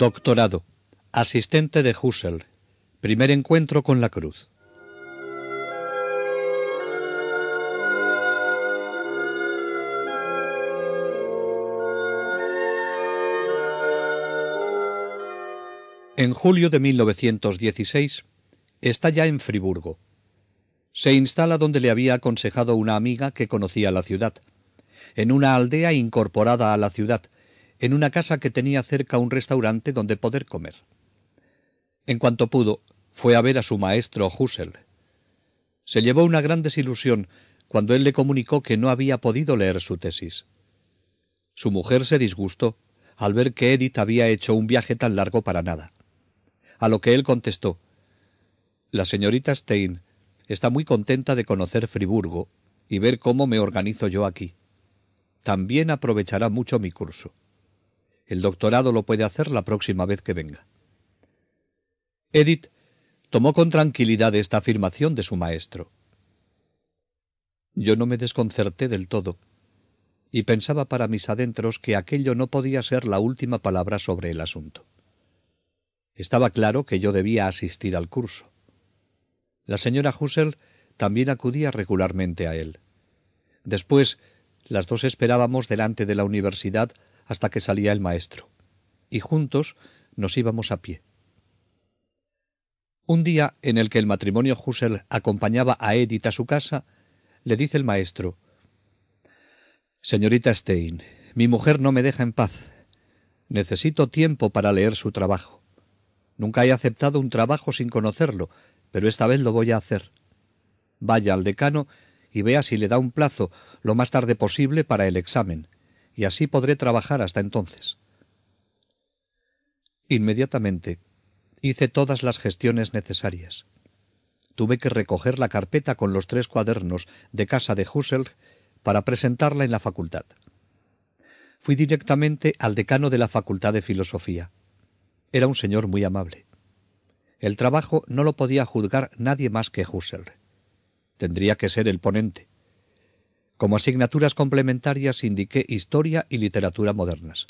Doctorado. Asistente de Husserl. Primer encuentro con la cruz. En julio de 1916 está ya en Friburgo. Se instala donde le había aconsejado una amiga que conocía la ciudad, en una aldea incorporada a la ciudad, en una casa que tenía cerca un restaurante donde poder comer. En cuanto pudo, fue a ver a su maestro Husserl. Se llevó una gran desilusión cuando él le comunicó que no había podido leer su tesis. Su mujer se disgustó al ver que Edith había hecho un viaje tan largo para nada. A lo que él contestó, La señorita Stein está muy contenta de conocer Friburgo y ver cómo me organizo yo aquí. También aprovechará mucho mi curso. El doctorado lo puede hacer la próxima vez que venga. Edith tomó con tranquilidad esta afirmación de su maestro. Yo no me desconcerté del todo, y pensaba para mis adentros que aquello no podía ser la última palabra sobre el asunto. Estaba claro que yo debía asistir al curso. La señora Husserl también acudía regularmente a él. Después, las dos esperábamos delante de la universidad hasta que salía el maestro, y juntos nos íbamos a pie. Un día en el que el matrimonio Husserl acompañaba a Edith a su casa, le dice el maestro Señorita Stein, mi mujer no me deja en paz. Necesito tiempo para leer su trabajo. Nunca he aceptado un trabajo sin conocerlo, pero esta vez lo voy a hacer. Vaya al decano y vea si le da un plazo lo más tarde posible para el examen, y así podré trabajar hasta entonces. Inmediatamente hice todas las gestiones necesarias. Tuve que recoger la carpeta con los tres cuadernos de casa de Husserl para presentarla en la facultad. Fui directamente al decano de la Facultad de Filosofía. Era un señor muy amable. El trabajo no lo podía juzgar nadie más que Husserl. Tendría que ser el ponente. Como asignaturas complementarias indiqué Historia y Literatura Modernas.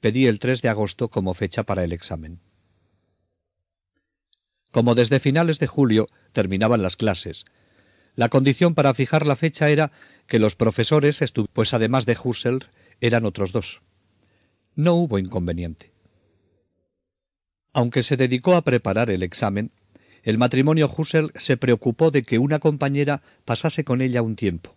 Pedí el 3 de agosto como fecha para el examen. Como desde finales de julio terminaban las clases, la condición para fijar la fecha era que los profesores estuvieran, pues además de Husserl eran otros dos. No hubo inconveniente. Aunque se dedicó a preparar el examen, el matrimonio Husserl se preocupó de que una compañera pasase con ella un tiempo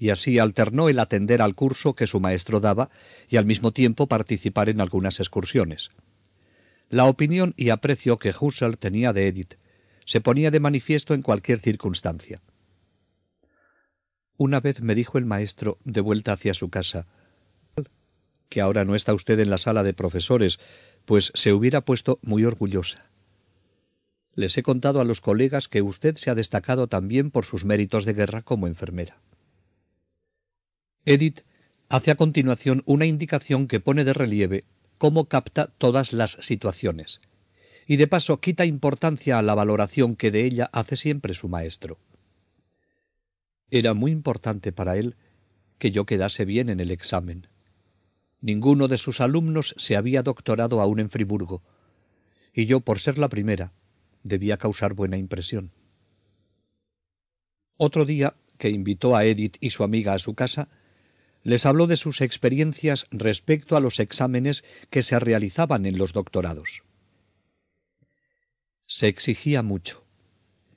y así alternó el atender al curso que su maestro daba y al mismo tiempo participar en algunas excursiones. La opinión y aprecio que Husserl tenía de Edith se ponía de manifiesto en cualquier circunstancia. Una vez me dijo el maestro, de vuelta hacia su casa, que ahora no está usted en la sala de profesores, pues se hubiera puesto muy orgullosa. Les he contado a los colegas que usted se ha destacado también por sus méritos de guerra como enfermera. Edith hace a continuación una indicación que pone de relieve cómo capta todas las situaciones, y de paso quita importancia a la valoración que de ella hace siempre su maestro. Era muy importante para él que yo quedase bien en el examen. Ninguno de sus alumnos se había doctorado aún en Friburgo, y yo, por ser la primera, debía causar buena impresión. Otro día, que invitó a Edith y su amiga a su casa, les habló de sus experiencias respecto a los exámenes que se realizaban en los doctorados. Se exigía mucho.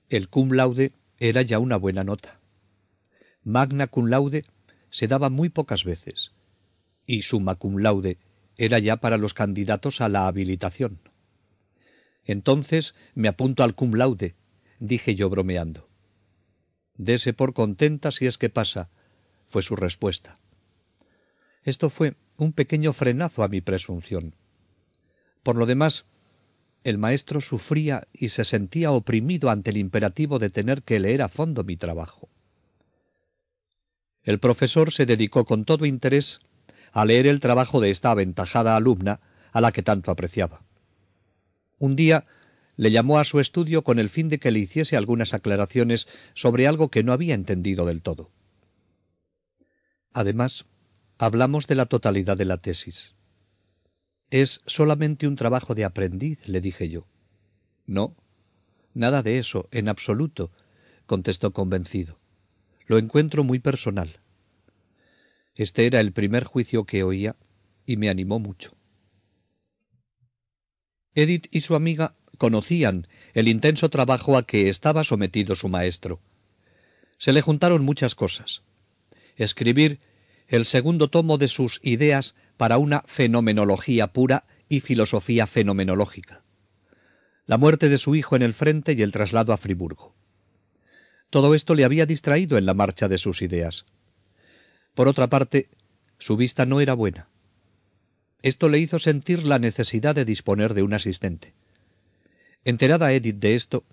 El cum laude era ya una buena nota. Magna cum laude se daba muy pocas veces, y summa cum laude era ya para los candidatos a la habilitación. Entonces me apunto al cum laude, dije yo bromeando. Dese por contenta si es que pasa, fue su respuesta. Esto fue un pequeño frenazo a mi presunción. Por lo demás, el maestro sufría y se sentía oprimido ante el imperativo de tener que leer a fondo mi trabajo. El profesor se dedicó con todo interés a leer el trabajo de esta aventajada alumna a la que tanto apreciaba. Un día le llamó a su estudio con el fin de que le hiciese algunas aclaraciones sobre algo que no había entendido del todo. Además, hablamos de la totalidad de la tesis. Es solamente un trabajo de aprendiz, le dije yo. No, nada de eso, en absoluto, contestó convencido. Lo encuentro muy personal. Este era el primer juicio que oía y me animó mucho. Edith y su amiga conocían el intenso trabajo a que estaba sometido su maestro. Se le juntaron muchas cosas. Escribir el segundo tomo de sus ideas para una fenomenología pura y filosofía fenomenológica. La muerte de su hijo en el frente y el traslado a Friburgo. Todo esto le había distraído en la marcha de sus ideas. Por otra parte, su vista no era buena. Esto le hizo sentir la necesidad de disponer de un asistente. Enterada Edith de esto,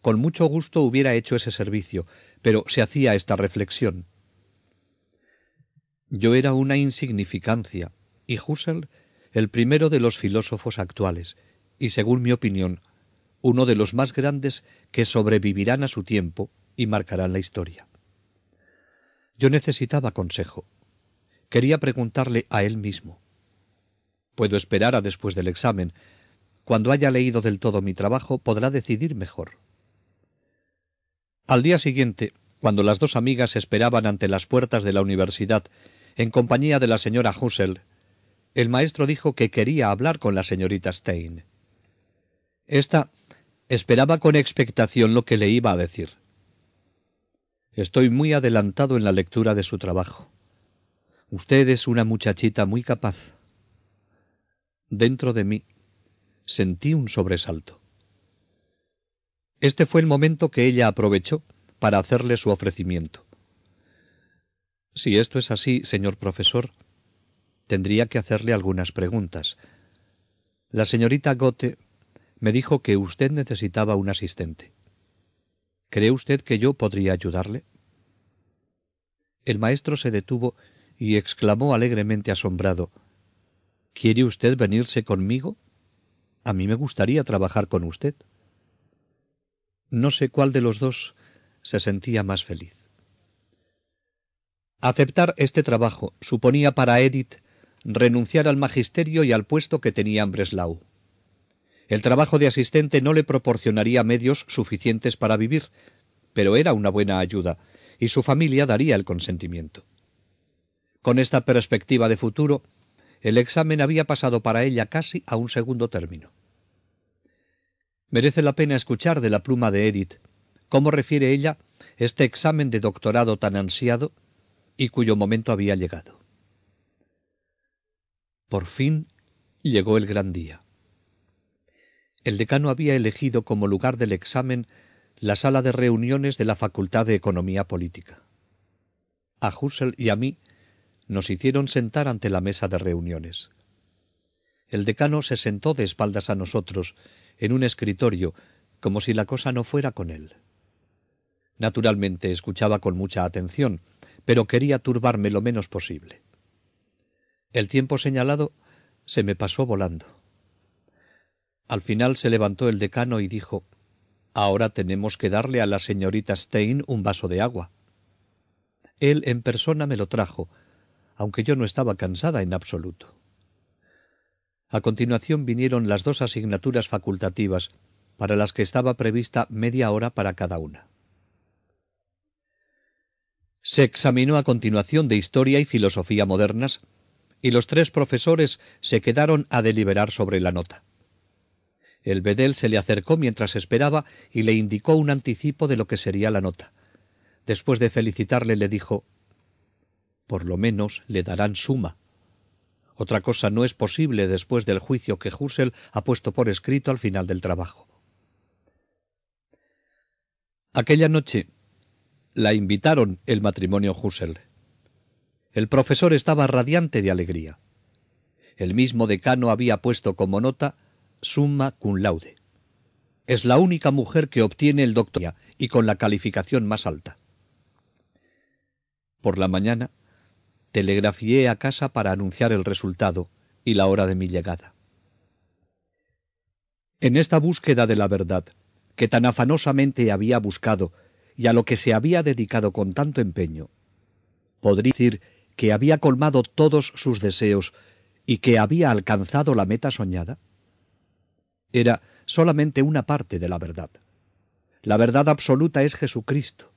con mucho gusto hubiera hecho ese servicio, pero se hacía esta reflexión. Yo era una insignificancia, y Husserl el primero de los filósofos actuales, y según mi opinión, uno de los más grandes que sobrevivirán a su tiempo y marcarán la historia. Yo necesitaba consejo. Quería preguntarle a él mismo. Puedo esperar a después del examen. Cuando haya leído del todo mi trabajo, podrá decidir mejor. Al día siguiente, cuando las dos amigas esperaban ante las puertas de la universidad en compañía de la señora Husserl, el maestro dijo que quería hablar con la señorita Stein. Esta esperaba con expectación lo que le iba a decir. Estoy muy adelantado en la lectura de su trabajo. Usted es una muchachita muy capaz. Dentro de mí sentí un sobresalto. Este fue el momento que ella aprovechó para hacerle su ofrecimiento. Si esto es así, señor profesor, tendría que hacerle algunas preguntas. La señorita Gote me dijo que usted necesitaba un asistente. ¿Cree usted que yo podría ayudarle? El maestro se detuvo y exclamó alegremente asombrado ¿Quiere usted venirse conmigo? A mí me gustaría trabajar con usted. No sé cuál de los dos se sentía más feliz. Aceptar este trabajo suponía para Edith renunciar al magisterio y al puesto que tenía en Breslau. El trabajo de asistente no le proporcionaría medios suficientes para vivir, pero era una buena ayuda, y su familia daría el consentimiento. Con esta perspectiva de futuro, el examen había pasado para ella casi a un segundo término. Merece la pena escuchar de la pluma de Edith cómo refiere ella este examen de doctorado tan ansiado y cuyo momento había llegado. Por fin llegó el gran día. El decano había elegido como lugar del examen la sala de reuniones de la Facultad de Economía Política. A Husserl y a mí nos hicieron sentar ante la mesa de reuniones. El decano se sentó de espaldas a nosotros, en un escritorio, como si la cosa no fuera con él. Naturalmente escuchaba con mucha atención, pero quería turbarme lo menos posible. El tiempo señalado se me pasó volando. Al final se levantó el decano y dijo Ahora tenemos que darle a la señorita Stein un vaso de agua. Él en persona me lo trajo, aunque yo no estaba cansada en absoluto. A continuación vinieron las dos asignaturas facultativas, para las que estaba prevista media hora para cada una. Se examinó a continuación de Historia y Filosofía modernas, y los tres profesores se quedaron a deliberar sobre la nota. El bedel se le acercó mientras esperaba y le indicó un anticipo de lo que sería la nota. Después de felicitarle le dijo por lo menos le darán suma. Otra cosa no es posible después del juicio que Husserl ha puesto por escrito al final del trabajo. Aquella noche la invitaron el matrimonio Husserl. El profesor estaba radiante de alegría. El mismo decano había puesto como nota summa cum laude. Es la única mujer que obtiene el doctorado y con la calificación más alta. Por la mañana, telegrafié a casa para anunciar el resultado y la hora de mi llegada. En esta búsqueda de la verdad, que tan afanosamente había buscado y a lo que se había dedicado con tanto empeño, podría decir que había colmado todos sus deseos y que había alcanzado la meta soñada? Era solamente una parte de la verdad. La verdad absoluta es Jesucristo,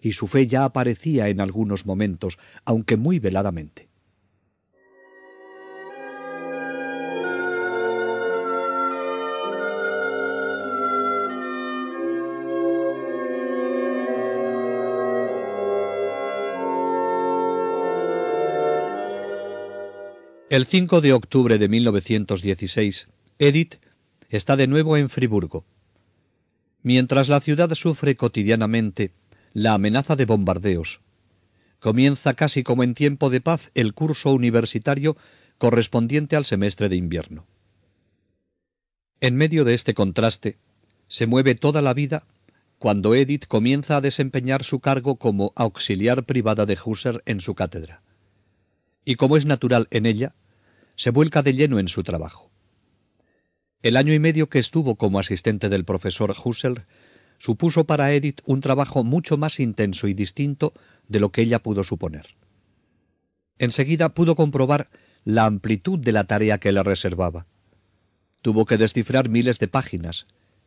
y su fe ya aparecía en algunos momentos, aunque muy veladamente. El 5 de octubre de 1916, Edith está de nuevo en Friburgo. Mientras la ciudad sufre cotidianamente la amenaza de bombardeos, comienza casi como en tiempo de paz el curso universitario correspondiente al semestre de invierno. En medio de este contraste, se mueve toda la vida cuando Edith comienza a desempeñar su cargo como auxiliar privada de Husser en su cátedra y como es natural en ella, se vuelca de lleno en su trabajo. El año y medio que estuvo como asistente del profesor Husserl supuso para Edith un trabajo mucho más intenso y distinto de lo que ella pudo suponer. Enseguida pudo comprobar la amplitud de la tarea que le reservaba. Tuvo que descifrar miles de páginas,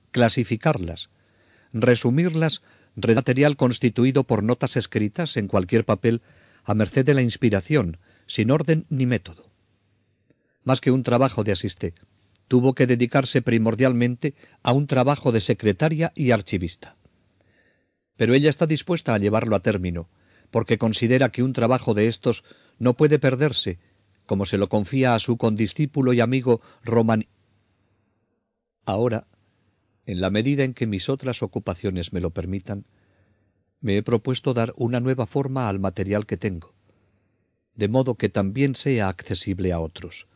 clasificarlas, resumirlas, material constituido por notas escritas en cualquier papel a merced de la inspiración, sin orden ni método. Más que un trabajo de asiste, tuvo que dedicarse primordialmente a un trabajo de secretaria y archivista. Pero ella está dispuesta a llevarlo a término, porque considera que un trabajo de estos no puede perderse, como se lo confía a su condiscípulo y amigo Roman. Ahora, en la medida en que mis otras ocupaciones me lo permitan, me he propuesto dar una nueva forma al material que tengo de modo que también sea accesible a otros.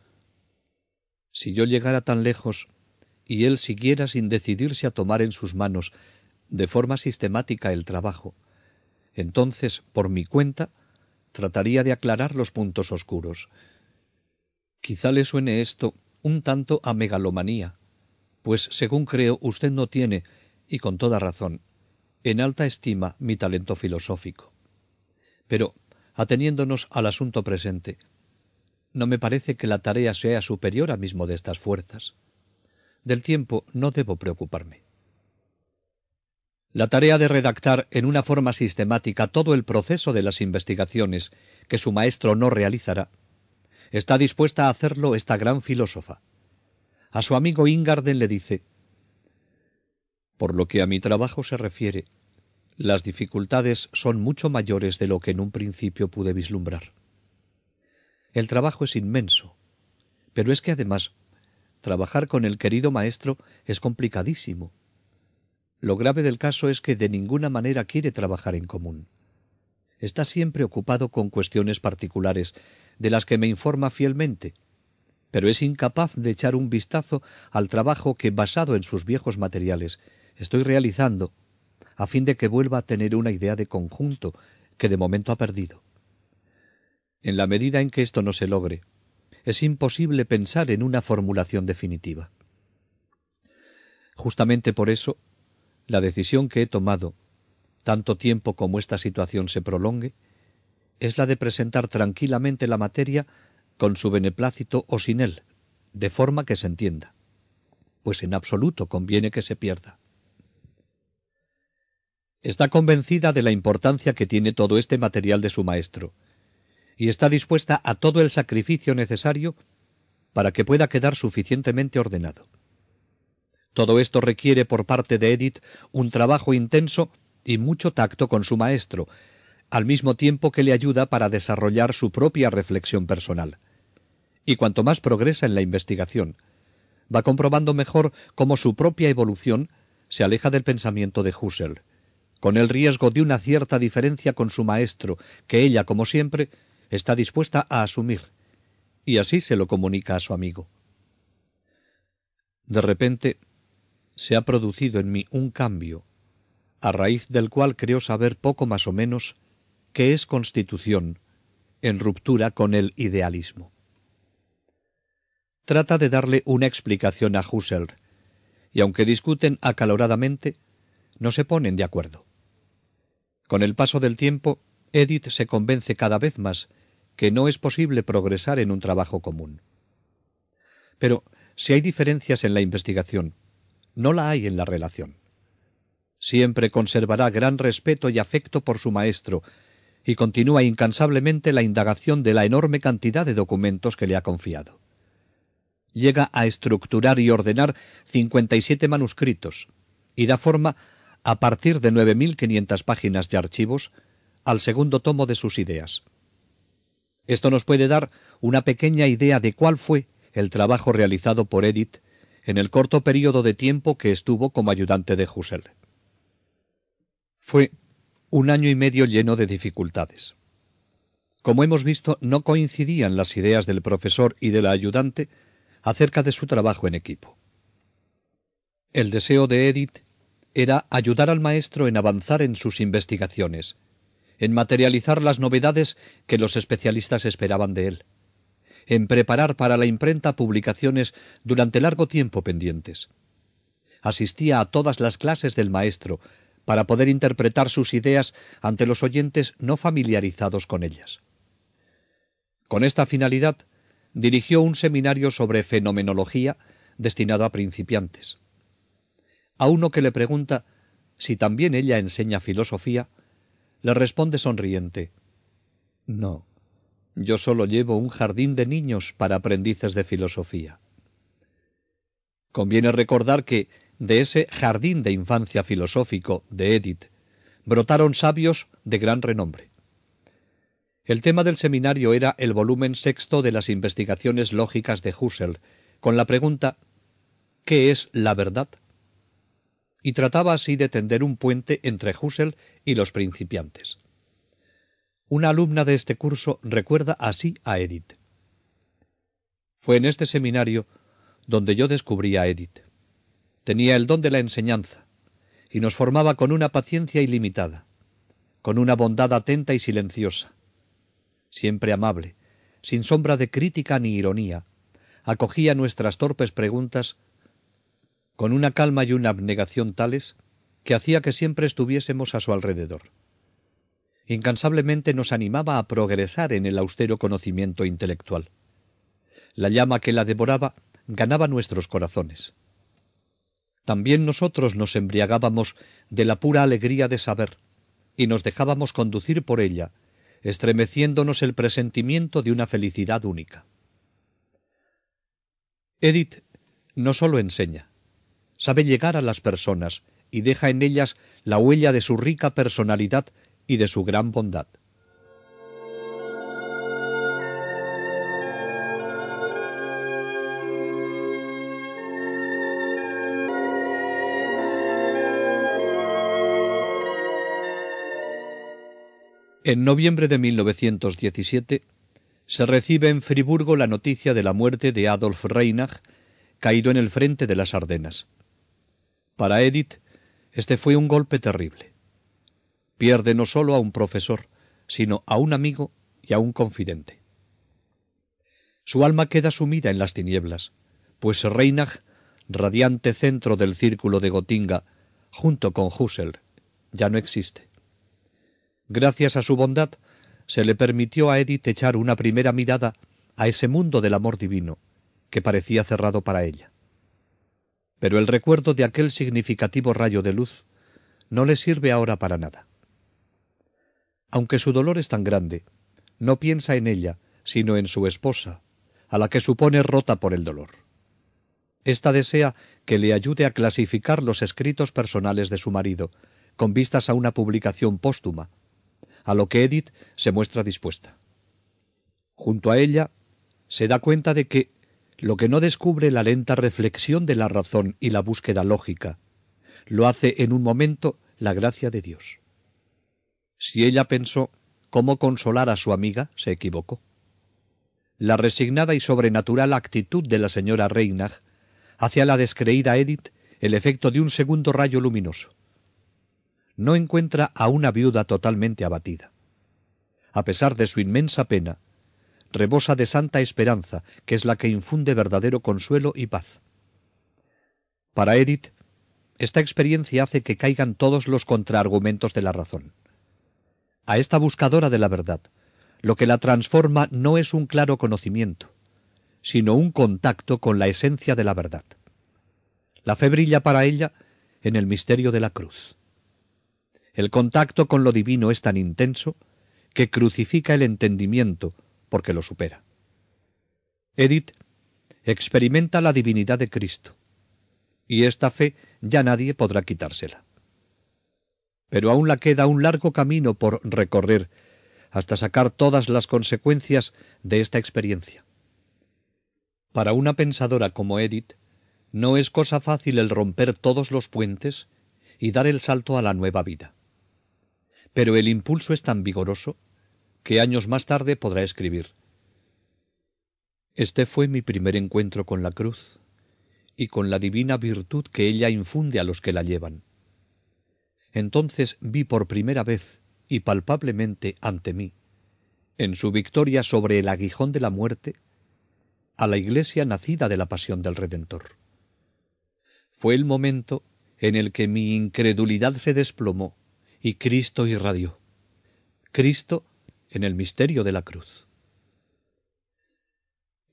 Si yo llegara tan lejos y él siguiera sin decidirse a tomar en sus manos de forma sistemática el trabajo, entonces, por mi cuenta, trataría de aclarar los puntos oscuros. Quizá le suene esto un tanto a megalomanía, pues según creo usted no tiene, y con toda razón, en alta estima mi talento filosófico. Pero ateniéndonos al asunto presente. No me parece que la tarea sea superior a mis modestas fuerzas. Del tiempo no debo preocuparme. La tarea de redactar en una forma sistemática todo el proceso de las investigaciones que su maestro no realizará, está dispuesta a hacerlo esta gran filósofa. A su amigo Ingarden le dice, Por lo que a mi trabajo se refiere, las dificultades son mucho mayores de lo que en un principio pude vislumbrar. El trabajo es inmenso, pero es que además trabajar con el querido maestro es complicadísimo. Lo grave del caso es que de ninguna manera quiere trabajar en común. Está siempre ocupado con cuestiones particulares, de las que me informa fielmente, pero es incapaz de echar un vistazo al trabajo que, basado en sus viejos materiales, estoy realizando a fin de que vuelva a tener una idea de conjunto que de momento ha perdido. En la medida en que esto no se logre, es imposible pensar en una formulación definitiva. Justamente por eso, la decisión que he tomado, tanto tiempo como esta situación se prolongue, es la de presentar tranquilamente la materia con su beneplácito o sin él, de forma que se entienda, pues en absoluto conviene que se pierda. Está convencida de la importancia que tiene todo este material de su maestro, y está dispuesta a todo el sacrificio necesario para que pueda quedar suficientemente ordenado. Todo esto requiere por parte de Edith un trabajo intenso y mucho tacto con su maestro, al mismo tiempo que le ayuda para desarrollar su propia reflexión personal. Y cuanto más progresa en la investigación, va comprobando mejor cómo su propia evolución se aleja del pensamiento de Husserl con el riesgo de una cierta diferencia con su maestro, que ella, como siempre, está dispuesta a asumir, y así se lo comunica a su amigo. De repente, se ha producido en mí un cambio, a raíz del cual creo saber poco más o menos qué es constitución, en ruptura con el idealismo. Trata de darle una explicación a Husserl, y aunque discuten acaloradamente, no se ponen de acuerdo. Con el paso del tiempo, Edith se convence cada vez más que no es posible progresar en un trabajo común. Pero si hay diferencias en la investigación, no la hay en la relación. Siempre conservará gran respeto y afecto por su maestro, y continúa incansablemente la indagación de la enorme cantidad de documentos que le ha confiado. Llega a estructurar y ordenar 57 manuscritos, y da forma, a partir de 9.500 páginas de archivos, al segundo tomo de sus ideas. Esto nos puede dar una pequeña idea de cuál fue el trabajo realizado por Edith en el corto periodo de tiempo que estuvo como ayudante de Husserl. Fue un año y medio lleno de dificultades. Como hemos visto, no coincidían las ideas del profesor y de la ayudante acerca de su trabajo en equipo. El deseo de Edith era ayudar al maestro en avanzar en sus investigaciones, en materializar las novedades que los especialistas esperaban de él, en preparar para la imprenta publicaciones durante largo tiempo pendientes. Asistía a todas las clases del maestro, para poder interpretar sus ideas ante los oyentes no familiarizados con ellas. Con esta finalidad, dirigió un seminario sobre fenomenología destinado a principiantes. A uno que le pregunta si también ella enseña filosofía, le responde sonriente, No, yo solo llevo un jardín de niños para aprendices de filosofía. Conviene recordar que de ese jardín de infancia filosófico de Edith, brotaron sabios de gran renombre. El tema del seminario era el volumen sexto de las investigaciones lógicas de Husserl, con la pregunta ¿qué es la verdad? Y trataba así de tender un puente entre Husserl y los principiantes. Una alumna de este curso recuerda así a Edith. Fue en este seminario donde yo descubrí a Edith. Tenía el don de la enseñanza, y nos formaba con una paciencia ilimitada, con una bondad atenta y silenciosa. Siempre amable, sin sombra de crítica ni ironía, acogía nuestras torpes preguntas con una calma y una abnegación tales que hacía que siempre estuviésemos a su alrededor. Incansablemente nos animaba a progresar en el austero conocimiento intelectual. La llama que la devoraba ganaba nuestros corazones también nosotros nos embriagábamos de la pura alegría de saber, y nos dejábamos conducir por ella, estremeciéndonos el presentimiento de una felicidad única. Edith no sólo enseña, sabe llegar a las personas y deja en ellas la huella de su rica personalidad y de su gran bondad. En noviembre de 1917 se recibe en Friburgo la noticia de la muerte de Adolf Reinach, caído en el frente de las Ardenas. Para Edith, este fue un golpe terrible. Pierde no solo a un profesor, sino a un amigo y a un confidente. Su alma queda sumida en las tinieblas, pues Reinach, radiante centro del círculo de Gotinga, junto con Husserl, ya no existe. Gracias a su bondad, se le permitió a Edith echar una primera mirada a ese mundo del amor divino, que parecía cerrado para ella. Pero el recuerdo de aquel significativo rayo de luz no le sirve ahora para nada. Aunque su dolor es tan grande, no piensa en ella, sino en su esposa, a la que supone rota por el dolor. Esta desea que le ayude a clasificar los escritos personales de su marido, con vistas a una publicación póstuma, a lo que Edith se muestra dispuesta. Junto a ella, se da cuenta de que lo que no descubre la lenta reflexión de la razón y la búsqueda lógica, lo hace en un momento la gracia de Dios. Si ella pensó cómo consolar a su amiga, se equivocó. La resignada y sobrenatural actitud de la señora Reinach hace a la descreída Edith el efecto de un segundo rayo luminoso no encuentra a una viuda totalmente abatida. A pesar de su inmensa pena, rebosa de santa esperanza, que es la que infunde verdadero consuelo y paz. Para Edith, esta experiencia hace que caigan todos los contraargumentos de la razón. A esta buscadora de la verdad, lo que la transforma no es un claro conocimiento, sino un contacto con la esencia de la verdad. La fe brilla para ella en el misterio de la cruz. El contacto con lo divino es tan intenso que crucifica el entendimiento porque lo supera. Edith experimenta la divinidad de Cristo, y esta fe ya nadie podrá quitársela. Pero aún la queda un largo camino por recorrer hasta sacar todas las consecuencias de esta experiencia. Para una pensadora como Edith, no es cosa fácil el romper todos los puentes y dar el salto a la nueva vida. Pero el impulso es tan vigoroso que años más tarde podrá escribir. Este fue mi primer encuentro con la cruz y con la divina virtud que ella infunde a los que la llevan. Entonces vi por primera vez y palpablemente ante mí, en su victoria sobre el aguijón de la muerte, a la iglesia nacida de la pasión del Redentor. Fue el momento en el que mi incredulidad se desplomó y Cristo irradió. Cristo en el misterio de la cruz.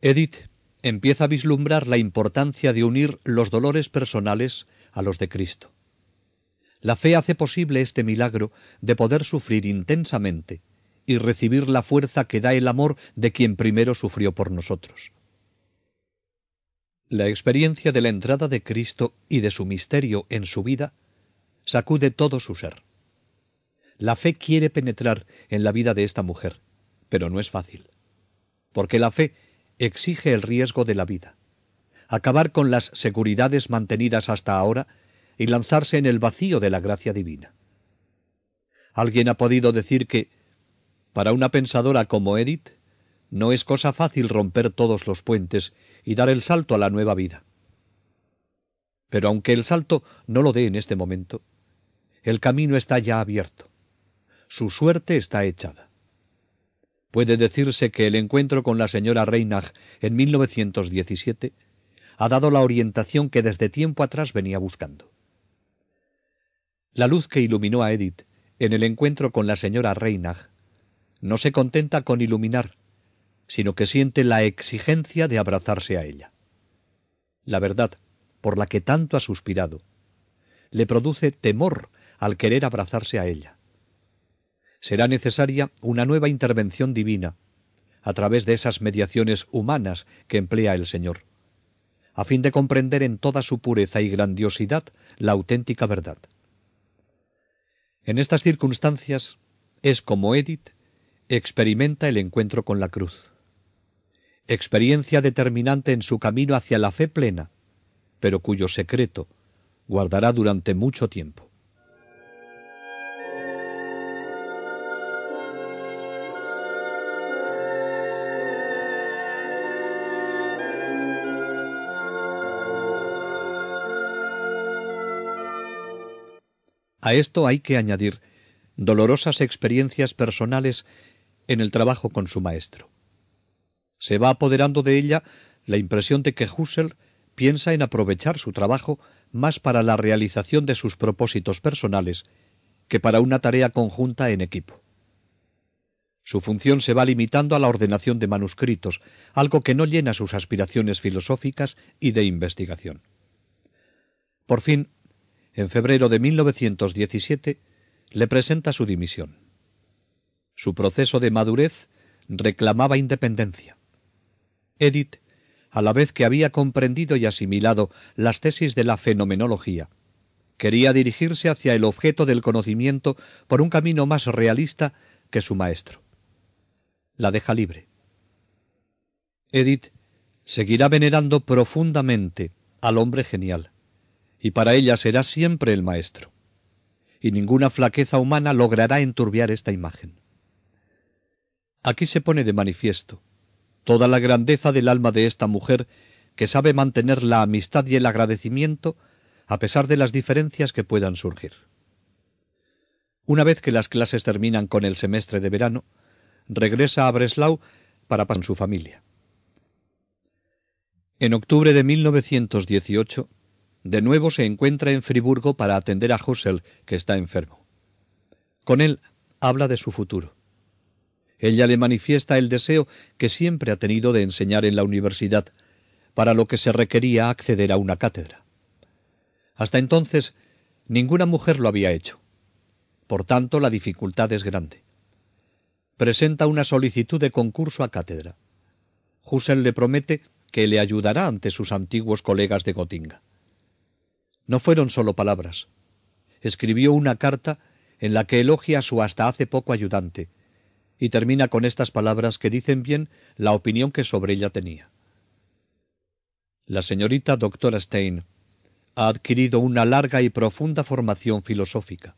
Edith empieza a vislumbrar la importancia de unir los dolores personales a los de Cristo. La fe hace posible este milagro de poder sufrir intensamente y recibir la fuerza que da el amor de quien primero sufrió por nosotros. La experiencia de la entrada de Cristo y de su misterio en su vida sacude todo su ser. La fe quiere penetrar en la vida de esta mujer, pero no es fácil, porque la fe exige el riesgo de la vida, acabar con las seguridades mantenidas hasta ahora y lanzarse en el vacío de la gracia divina. Alguien ha podido decir que, para una pensadora como Edith, no es cosa fácil romper todos los puentes y dar el salto a la nueva vida. Pero aunque el salto no lo dé en este momento, el camino está ya abierto. Su suerte está echada. Puede decirse que el encuentro con la señora Reinach en 1917 ha dado la orientación que desde tiempo atrás venía buscando. La luz que iluminó a Edith en el encuentro con la señora Reinach no se contenta con iluminar, sino que siente la exigencia de abrazarse a ella. La verdad, por la que tanto ha suspirado, le produce temor al querer abrazarse a ella. Será necesaria una nueva intervención divina, a través de esas mediaciones humanas que emplea el Señor, a fin de comprender en toda su pureza y grandiosidad la auténtica verdad. En estas circunstancias es como Edith experimenta el encuentro con la cruz. Experiencia determinante en su camino hacia la fe plena, pero cuyo secreto guardará durante mucho tiempo. A esto hay que añadir dolorosas experiencias personales en el trabajo con su maestro. Se va apoderando de ella la impresión de que Husserl piensa en aprovechar su trabajo más para la realización de sus propósitos personales que para una tarea conjunta en equipo. Su función se va limitando a la ordenación de manuscritos, algo que no llena sus aspiraciones filosóficas y de investigación. Por fin, en febrero de 1917, le presenta su dimisión. Su proceso de madurez reclamaba independencia. Edith, a la vez que había comprendido y asimilado las tesis de la fenomenología, quería dirigirse hacia el objeto del conocimiento por un camino más realista que su maestro. La deja libre. Edith seguirá venerando profundamente al hombre genial y para ella será siempre el Maestro. Y ninguna flaqueza humana logrará enturbiar esta imagen. Aquí se pone de manifiesto toda la grandeza del alma de esta mujer que sabe mantener la amistad y el agradecimiento a pesar de las diferencias que puedan surgir. Una vez que las clases terminan con el semestre de verano, regresa a Breslau para pasar con su familia. En octubre de 1918, de nuevo se encuentra en Friburgo para atender a Husserl, que está enfermo. Con él habla de su futuro. Ella le manifiesta el deseo que siempre ha tenido de enseñar en la universidad, para lo que se requería acceder a una cátedra. Hasta entonces, ninguna mujer lo había hecho. Por tanto, la dificultad es grande. Presenta una solicitud de concurso a cátedra. Husserl le promete que le ayudará ante sus antiguos colegas de Gotinga. No fueron solo palabras. Escribió una carta en la que elogia a su hasta hace poco ayudante, y termina con estas palabras que dicen bien la opinión que sobre ella tenía. La señorita doctora Stein ha adquirido una larga y profunda formación filosófica,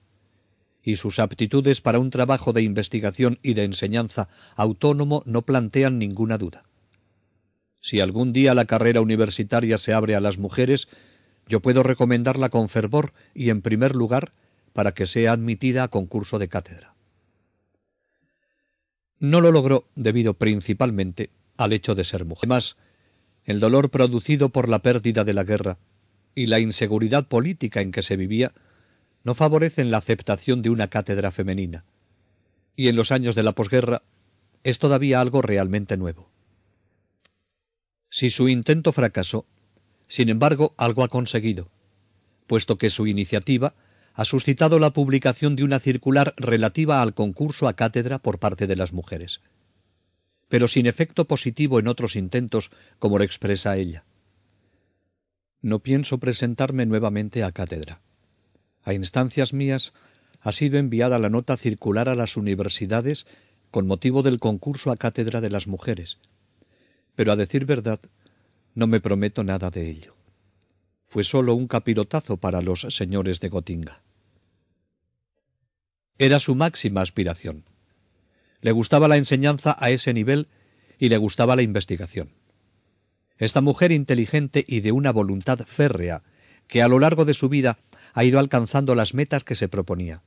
y sus aptitudes para un trabajo de investigación y de enseñanza autónomo no plantean ninguna duda. Si algún día la carrera universitaria se abre a las mujeres, yo puedo recomendarla con fervor y en primer lugar para que sea admitida a concurso de cátedra. No lo logró debido principalmente al hecho de ser mujer. Además, el dolor producido por la pérdida de la guerra y la inseguridad política en que se vivía no favorecen la aceptación de una cátedra femenina. Y en los años de la posguerra es todavía algo realmente nuevo. Si su intento fracasó, sin embargo, algo ha conseguido, puesto que su iniciativa ha suscitado la publicación de una circular relativa al concurso a cátedra por parte de las mujeres, pero sin efecto positivo en otros intentos, como lo expresa ella. No pienso presentarme nuevamente a cátedra. A instancias mías ha sido enviada la nota circular a las universidades con motivo del concurso a cátedra de las mujeres, pero a decir verdad, no me prometo nada de ello. Fue solo un capirotazo para los señores de Gotinga. Era su máxima aspiración. Le gustaba la enseñanza a ese nivel y le gustaba la investigación. Esta mujer inteligente y de una voluntad férrea, que a lo largo de su vida ha ido alcanzando las metas que se proponía.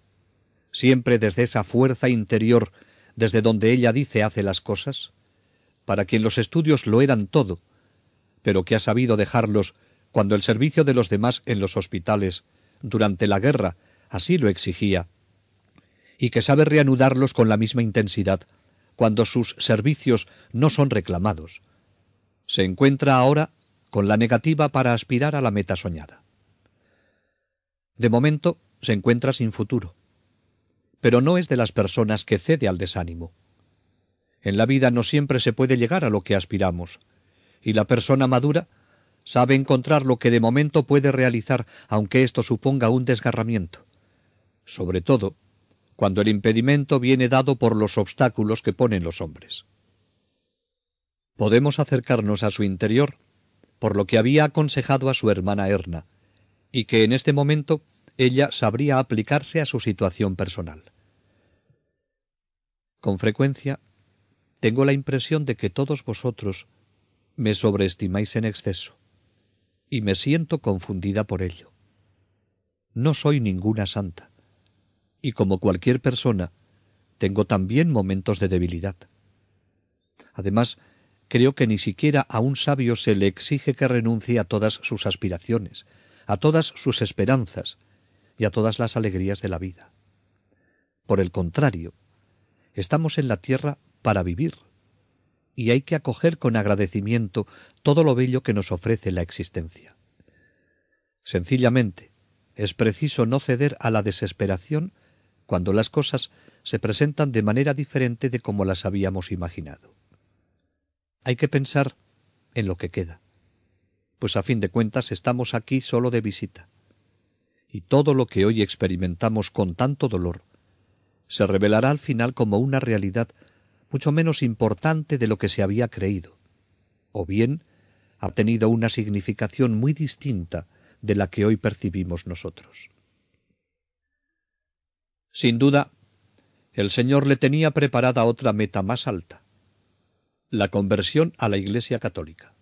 Siempre desde esa fuerza interior, desde donde ella dice hace las cosas, para quien los estudios lo eran todo, pero que ha sabido dejarlos cuando el servicio de los demás en los hospitales, durante la guerra, así lo exigía, y que sabe reanudarlos con la misma intensidad cuando sus servicios no son reclamados. Se encuentra ahora con la negativa para aspirar a la meta soñada. De momento se encuentra sin futuro, pero no es de las personas que cede al desánimo. En la vida no siempre se puede llegar a lo que aspiramos, y la persona madura sabe encontrar lo que de momento puede realizar, aunque esto suponga un desgarramiento, sobre todo cuando el impedimento viene dado por los obstáculos que ponen los hombres. Podemos acercarnos a su interior por lo que había aconsejado a su hermana Erna, y que en este momento ella sabría aplicarse a su situación personal. Con frecuencia tengo la impresión de que todos vosotros me sobreestimáis en exceso, y me siento confundida por ello. No soy ninguna santa, y como cualquier persona, tengo también momentos de debilidad. Además, creo que ni siquiera a un sabio se le exige que renuncie a todas sus aspiraciones, a todas sus esperanzas y a todas las alegrías de la vida. Por el contrario, estamos en la tierra para vivir, y hay que acoger con agradecimiento todo lo bello que nos ofrece la existencia. Sencillamente, es preciso no ceder a la desesperación cuando las cosas se presentan de manera diferente de como las habíamos imaginado. Hay que pensar en lo que queda, pues a fin de cuentas estamos aquí solo de visita, y todo lo que hoy experimentamos con tanto dolor se revelará al final como una realidad mucho menos importante de lo que se había creído, o bien ha tenido una significación muy distinta de la que hoy percibimos nosotros. Sin duda, el Señor le tenía preparada otra meta más alta, la conversión a la Iglesia católica.